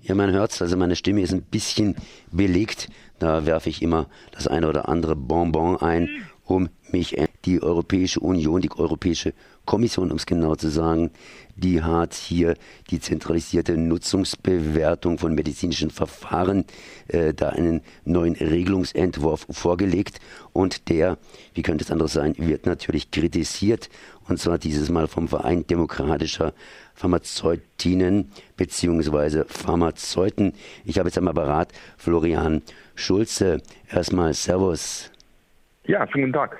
Ja, man hört's, also meine Stimme ist ein bisschen belegt. Da werfe ich immer das eine oder andere Bonbon ein, um mich die Europäische Union, die Europäische Kommission, um es genau zu sagen, die hat hier die zentralisierte Nutzungsbewertung von medizinischen Verfahren, äh, da einen neuen Regelungsentwurf vorgelegt. Und der, wie könnte es anders sein, wird natürlich kritisiert. Und zwar dieses Mal vom Verein demokratischer Pharmazeutinnen bzw. Pharmazeuten. Ich habe jetzt am Apparat Florian Schulze. Erstmal Servus. Ja, schönen guten Tag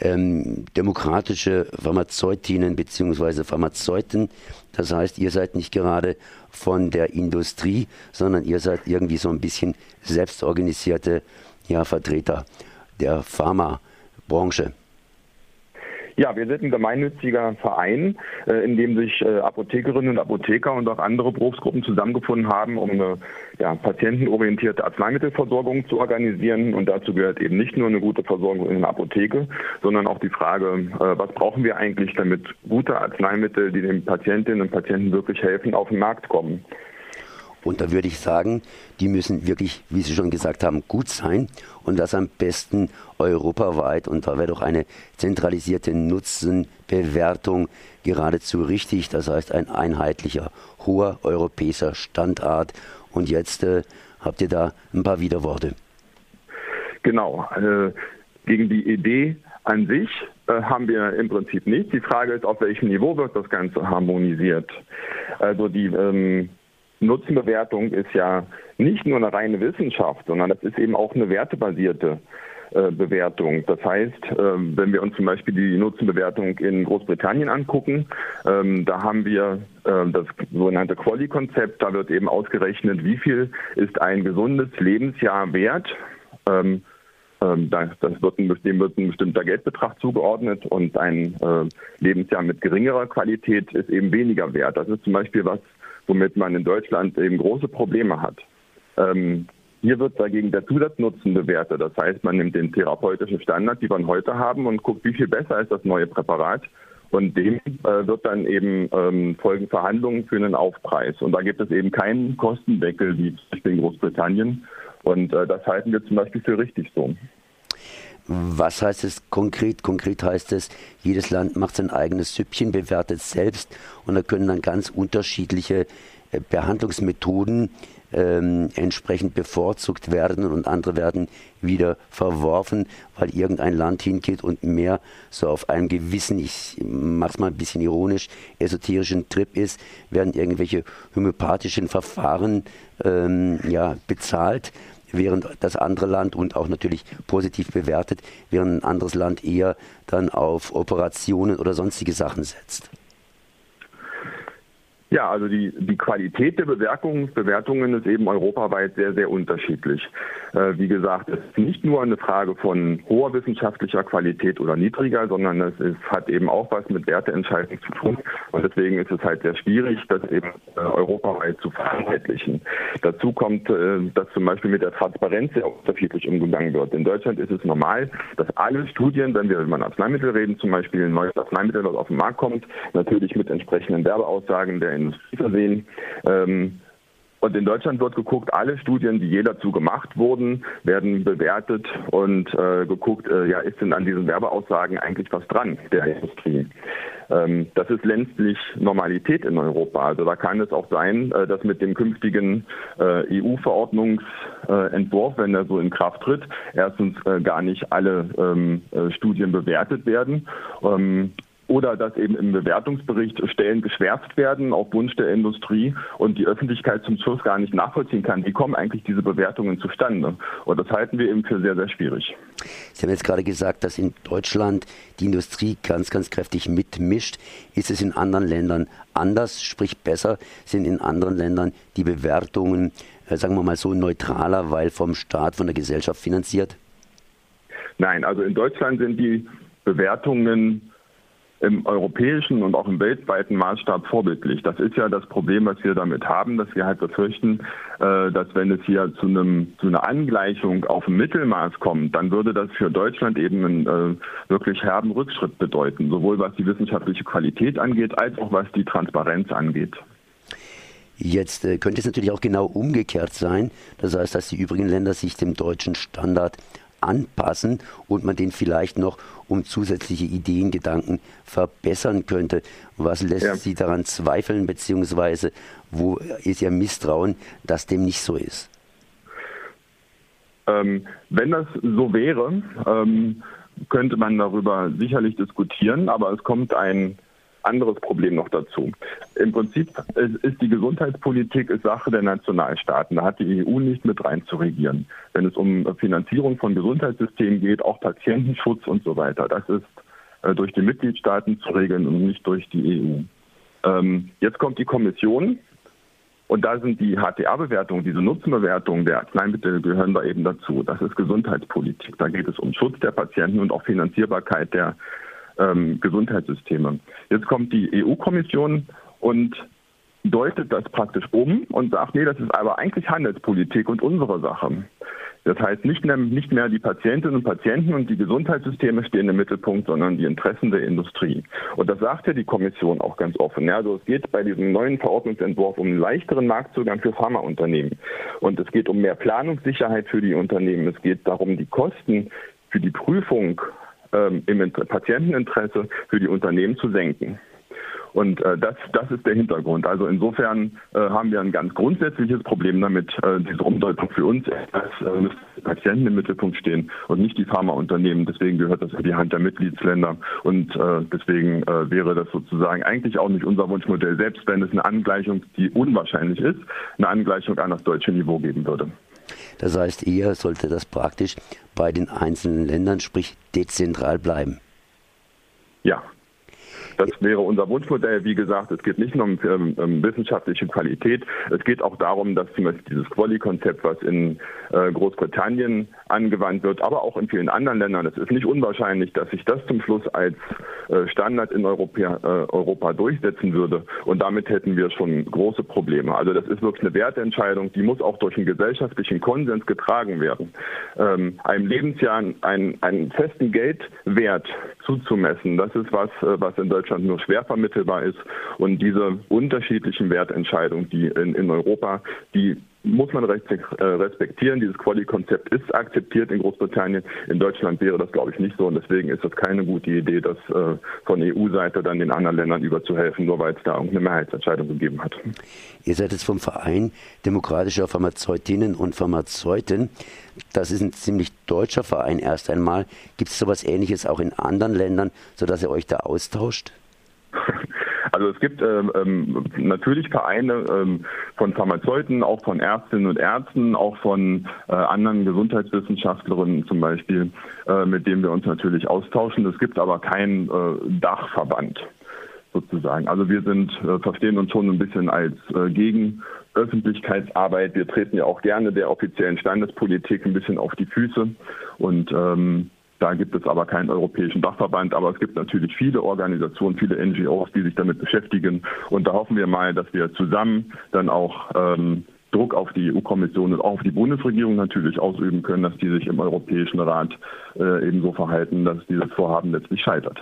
ähm, demokratische Pharmazeutinnen bzw. Pharmazeuten. Das heißt, ihr seid nicht gerade von der Industrie, sondern ihr seid irgendwie so ein bisschen selbstorganisierte ja, Vertreter der Pharmabranche. Ja, wir sind ein gemeinnütziger Verein, äh, in dem sich äh, Apothekerinnen und Apotheker und auch andere Berufsgruppen zusammengefunden haben, um eine ja, patientenorientierte Arzneimittelversorgung zu organisieren. Und dazu gehört eben nicht nur eine gute Versorgung in der Apotheke, sondern auch die Frage, äh, was brauchen wir eigentlich, damit gute Arzneimittel, die den Patientinnen und Patienten wirklich helfen, auf den Markt kommen. Und da würde ich sagen, die müssen wirklich, wie Sie schon gesagt haben, gut sein und das am besten europaweit. Und da wäre doch eine zentralisierte Nutzenbewertung geradezu richtig. Das heißt, ein einheitlicher, hoher europäischer Standard. Und jetzt äh, habt ihr da ein paar Widerworte. Genau. Äh, gegen die Idee an sich äh, haben wir im Prinzip nicht. Die Frage ist, auf welchem Niveau wird das Ganze harmonisiert. Also die ähm, Nutzenbewertung ist ja nicht nur eine reine Wissenschaft, sondern das ist eben auch eine wertebasierte äh, Bewertung. Das heißt, äh, wenn wir uns zum Beispiel die Nutzenbewertung in Großbritannien angucken, ähm, da haben wir äh, das sogenannte Quali-Konzept. Da wird eben ausgerechnet, wie viel ist ein gesundes Lebensjahr wert. Ähm, ähm, das wird ein, dem wird ein bestimmter Geldbetrag zugeordnet und ein Lebensjahr mit geringerer Qualität ist eben weniger wert. Das ist zum Beispiel was, womit man in Deutschland eben große Probleme hat. Ähm, hier wird dagegen der Zusatznutzen bewertet. Das heißt, man nimmt den therapeutischen Standard, die wir heute haben, und guckt, wie viel besser ist das neue Präparat. Und dem äh, wird dann eben ähm, folgen Verhandlungen für einen Aufpreis. Und da gibt es eben keinen Kostendeckel wie in Großbritannien. Und äh, das halten wir zum Beispiel für richtig so. Was heißt es konkret? Konkret heißt es, jedes Land macht sein eigenes Süppchen, bewertet selbst und da können dann ganz unterschiedliche äh, Behandlungsmethoden ähm, entsprechend bevorzugt werden und andere werden wieder verworfen, weil irgendein Land hingeht und mehr so auf einem gewissen, ich mach's mal ein bisschen ironisch, esoterischen Trip ist, werden irgendwelche homöopathischen Verfahren ähm, ja, bezahlt während das andere Land und auch natürlich positiv bewertet, während ein anderes Land eher dann auf Operationen oder sonstige Sachen setzt. Ja, also die, die Qualität der Bewertung, Bewertungen ist eben europaweit sehr, sehr unterschiedlich. Äh, wie gesagt, es ist nicht nur eine Frage von hoher wissenschaftlicher Qualität oder niedriger, sondern es ist, hat eben auch was mit Werteentscheidungen zu tun. Und deswegen ist es halt sehr schwierig, das eben äh, europaweit zu vereinheitlichen. Dazu kommt, äh, dass zum Beispiel mit der Transparenz sehr unterschiedlich umgegangen wird. In Deutschland ist es normal, dass alle Studien, wenn wir über ein Arzneimittel reden, zum Beispiel ein neues Arzneimittel, das auf den Markt kommt, natürlich mit entsprechenden Werbeaussagen der Industrie versehen. Ähm, und in Deutschland wird geguckt, alle Studien, die je dazu gemacht wurden, werden bewertet und äh, geguckt, äh, ja, ist denn an diesen Werbeaussagen eigentlich was dran der Industrie? Ähm, das ist letztlich Normalität in Europa. Also da kann es auch sein, äh, dass mit dem künftigen äh, EU-Verordnungsentwurf, wenn er so in Kraft tritt, erstens äh, gar nicht alle ähm, äh, Studien bewertet werden. Ähm, oder dass eben im Bewertungsbericht Stellen geschwärzt werden auf Wunsch der Industrie und die Öffentlichkeit zum Schluss gar nicht nachvollziehen kann, wie kommen eigentlich diese Bewertungen zustande. Und das halten wir eben für sehr, sehr schwierig. Sie haben jetzt gerade gesagt, dass in Deutschland die Industrie ganz, ganz kräftig mitmischt. Ist es in anderen Ländern anders, sprich besser? Sind in anderen Ländern die Bewertungen, äh, sagen wir mal so, neutraler, weil vom Staat, von der Gesellschaft finanziert? Nein, also in Deutschland sind die Bewertungen im europäischen und auch im weltweiten Maßstab vorbildlich. Das ist ja das Problem, was wir damit haben, dass wir halt befürchten, äh, dass wenn es hier zu, einem, zu einer Angleichung auf Mittelmaß kommt, dann würde das für Deutschland eben einen äh, wirklich herben Rückschritt bedeuten, sowohl was die wissenschaftliche Qualität angeht, als auch was die Transparenz angeht. Jetzt äh, könnte es natürlich auch genau umgekehrt sein. Das heißt, dass die übrigen Länder sich dem deutschen Standard anpassen und man den vielleicht noch um zusätzliche Ideen, Gedanken verbessern könnte. Was lässt ja. Sie daran zweifeln, beziehungsweise wo ist Ihr Misstrauen, dass dem nicht so ist? Ähm, wenn das so wäre, ähm, könnte man darüber sicherlich diskutieren, aber es kommt ein anderes Problem noch dazu. Im Prinzip ist die Gesundheitspolitik Sache der Nationalstaaten. Da hat die EU nicht mit rein zu regieren. Wenn es um Finanzierung von Gesundheitssystemen geht, auch Patientenschutz und so weiter, das ist äh, durch die Mitgliedstaaten zu regeln und nicht durch die EU. Ähm, jetzt kommt die Kommission und da sind die HTA-Bewertungen, diese Nutzenbewertungen der Arzneimittel gehören da eben dazu. Das ist Gesundheitspolitik. Da geht es um Schutz der Patienten und auch Finanzierbarkeit der ähm, Gesundheitssysteme. Jetzt kommt die EU-Kommission und deutet das praktisch um und sagt, nee, das ist aber eigentlich Handelspolitik und unsere Sache. Das heißt, nicht mehr, nicht mehr die Patientinnen und Patienten und die Gesundheitssysteme stehen im Mittelpunkt, sondern die Interessen der Industrie. Und das sagt ja die Kommission auch ganz offen. Ja, also es geht bei diesem neuen Verordnungsentwurf um einen leichteren Marktzugang für Pharmaunternehmen. Und es geht um mehr Planungssicherheit für die Unternehmen. Es geht darum, die Kosten für die Prüfung ähm, im Patienteninteresse für die Unternehmen zu senken. Und äh, das, das ist der Hintergrund. Also insofern äh, haben wir ein ganz grundsätzliches Problem damit, äh, diese Umdeutung für uns, dass äh, Patienten im Mittelpunkt stehen und nicht die Pharmaunternehmen. Deswegen gehört das in die Hand der Mitgliedsländer und äh, deswegen äh, wäre das sozusagen eigentlich auch nicht unser Wunschmodell, selbst wenn es eine Angleichung, die unwahrscheinlich ist, eine Angleichung an das deutsche Niveau geben würde. Das heißt, eher sollte das praktisch bei den einzelnen Ländern, sprich dezentral bleiben. Ja, das wäre unser Wunschmodell. Wie gesagt, es geht nicht nur um, um wissenschaftliche Qualität. Es geht auch darum, dass zum Beispiel dieses Quali-Konzept, was in äh, Großbritannien angewandt wird, aber auch in vielen anderen Ländern, es ist nicht unwahrscheinlich, dass sich das zum Schluss als äh, Standard in Europa, äh, Europa durchsetzen würde. Und damit hätten wir schon große Probleme. Also das ist wirklich eine Wertentscheidung, die muss auch durch einen gesellschaftlichen Konsens getragen werden. Ähm, einem Lebensjahr einen, einen festen Geldwert zuzumessen, das ist was, äh, was in Deutschland nur schwer vermittelbar ist. Und diese unterschiedlichen Wertentscheidungen, die in, in Europa, die muss man äh, respektieren. Dieses Quali-Konzept ist akzeptiert in Großbritannien. In Deutschland wäre das, glaube ich, nicht so. Und deswegen ist das keine gute Idee, das äh, von EU-Seite dann den anderen Ländern überzuhelfen, nur weil es da irgendeine Mehrheitsentscheidung gegeben hat. Ihr seid jetzt vom Verein demokratischer Pharmazeutinnen und Pharmazeuten. Das ist ein ziemlich deutscher Verein erst einmal. Gibt es sowas Ähnliches auch in anderen Ländern, sodass ihr euch da austauscht? Also es gibt ähm, ähm, natürlich Vereine ähm, von Pharmazeuten, auch von Ärztinnen und Ärzten, auch von äh, anderen Gesundheitswissenschaftlerinnen zum Beispiel, äh, mit denen wir uns natürlich austauschen. Es gibt aber keinen äh, Dachverband sozusagen. Also wir sind, äh, verstehen uns schon ein bisschen als äh, gegen Öffentlichkeitsarbeit. Wir treten ja auch gerne der offiziellen Standespolitik ein bisschen auf die Füße und ähm, da gibt es aber keinen europäischen Dachverband, aber es gibt natürlich viele Organisationen, viele NGOs, die sich damit beschäftigen. Und da hoffen wir mal, dass wir zusammen dann auch ähm, Druck auf die EU-Kommission und auch auf die Bundesregierung natürlich ausüben können, dass die sich im Europäischen Rat äh, ebenso verhalten, dass dieses Vorhaben letztlich scheitert.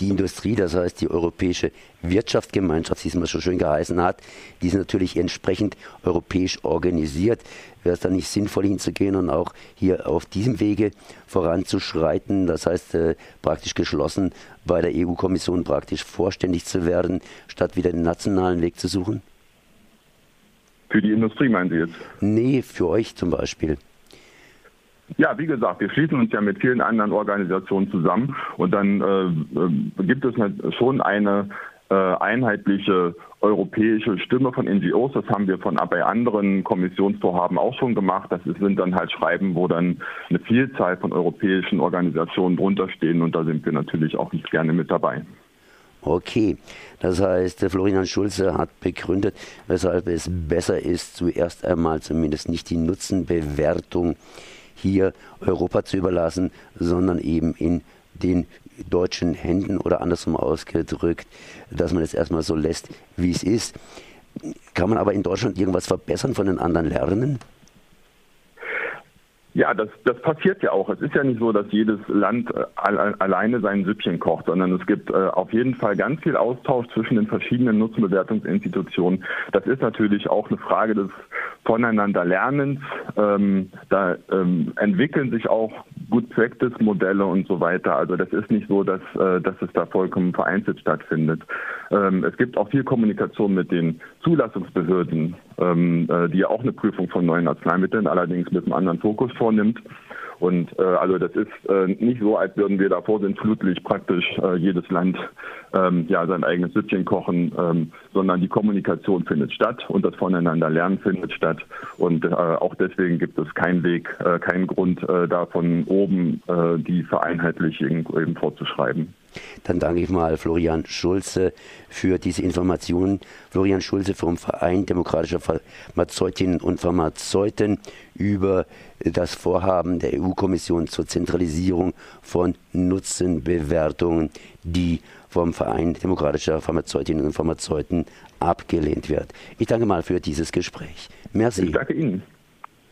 Die Industrie, das heißt die Europäische Wirtschaftsgemeinschaft, wie es mal so schön geheißen hat, die ist natürlich entsprechend europäisch organisiert. Wäre es dann nicht sinnvoll hinzugehen und auch hier auf diesem Wege voranzuschreiten, das heißt äh, praktisch geschlossen bei der EU-Kommission praktisch vorständig zu werden, statt wieder den nationalen Weg zu suchen? Für die Industrie meinen Sie jetzt? Nee, für euch zum Beispiel. Ja, wie gesagt, wir schließen uns ja mit vielen anderen Organisationen zusammen und dann äh, gibt es schon eine äh, einheitliche europäische Stimme von NGOs. Das haben wir von bei anderen Kommissionsvorhaben auch schon gemacht. Das sind dann halt Schreiben, wo dann eine Vielzahl von europäischen Organisationen drunter stehen und da sind wir natürlich auch nicht gerne mit dabei. Okay, das heißt, Florian Schulze hat begründet, weshalb es besser ist, zuerst einmal zumindest nicht die Nutzenbewertung hier Europa zu überlassen, sondern eben in den deutschen Händen oder andersrum ausgedrückt, dass man es erstmal so lässt, wie es ist. Kann man aber in Deutschland irgendwas verbessern von den anderen lernen? Ja, das, das passiert ja auch. Es ist ja nicht so, dass jedes Land äh, alleine sein Süppchen kocht, sondern es gibt äh, auf jeden Fall ganz viel Austausch zwischen den verschiedenen Nutzenbewertungsinstitutionen. Das ist natürlich auch eine Frage des Voneinanderlernens. Ähm, da ähm, entwickeln sich auch Good Practice Modelle und so weiter. Also das ist nicht so, dass, äh, dass es da vollkommen vereinzelt stattfindet. Ähm, es gibt auch viel Kommunikation mit den Zulassungsbehörden, ähm, äh, die ja auch eine Prüfung von neuen Arzneimitteln allerdings mit einem anderen Fokus vornimmt. Und äh, also das ist äh, nicht so, als würden wir da vorsintflutlich praktisch äh, jedes Land ähm, ja sein eigenes Süppchen kochen, ähm, sondern die Kommunikation findet statt und das Voneinanderlernen findet statt. Und äh, auch deswegen gibt es keinen Weg, äh, keinen Grund, äh, da von oben äh, die Vereinheitlichung eben vorzuschreiben. Dann danke ich mal Florian Schulze für diese Informationen. Florian Schulze vom Verein Demokratischer Pharmazeutinnen und Pharmazeuten über das Vorhaben der EU-Kommission zur Zentralisierung von Nutzenbewertungen, die vom Verein Demokratischer Pharmazeutinnen und Pharmazeuten abgelehnt wird. Ich danke mal für dieses Gespräch. Merci. Ich danke Ihnen.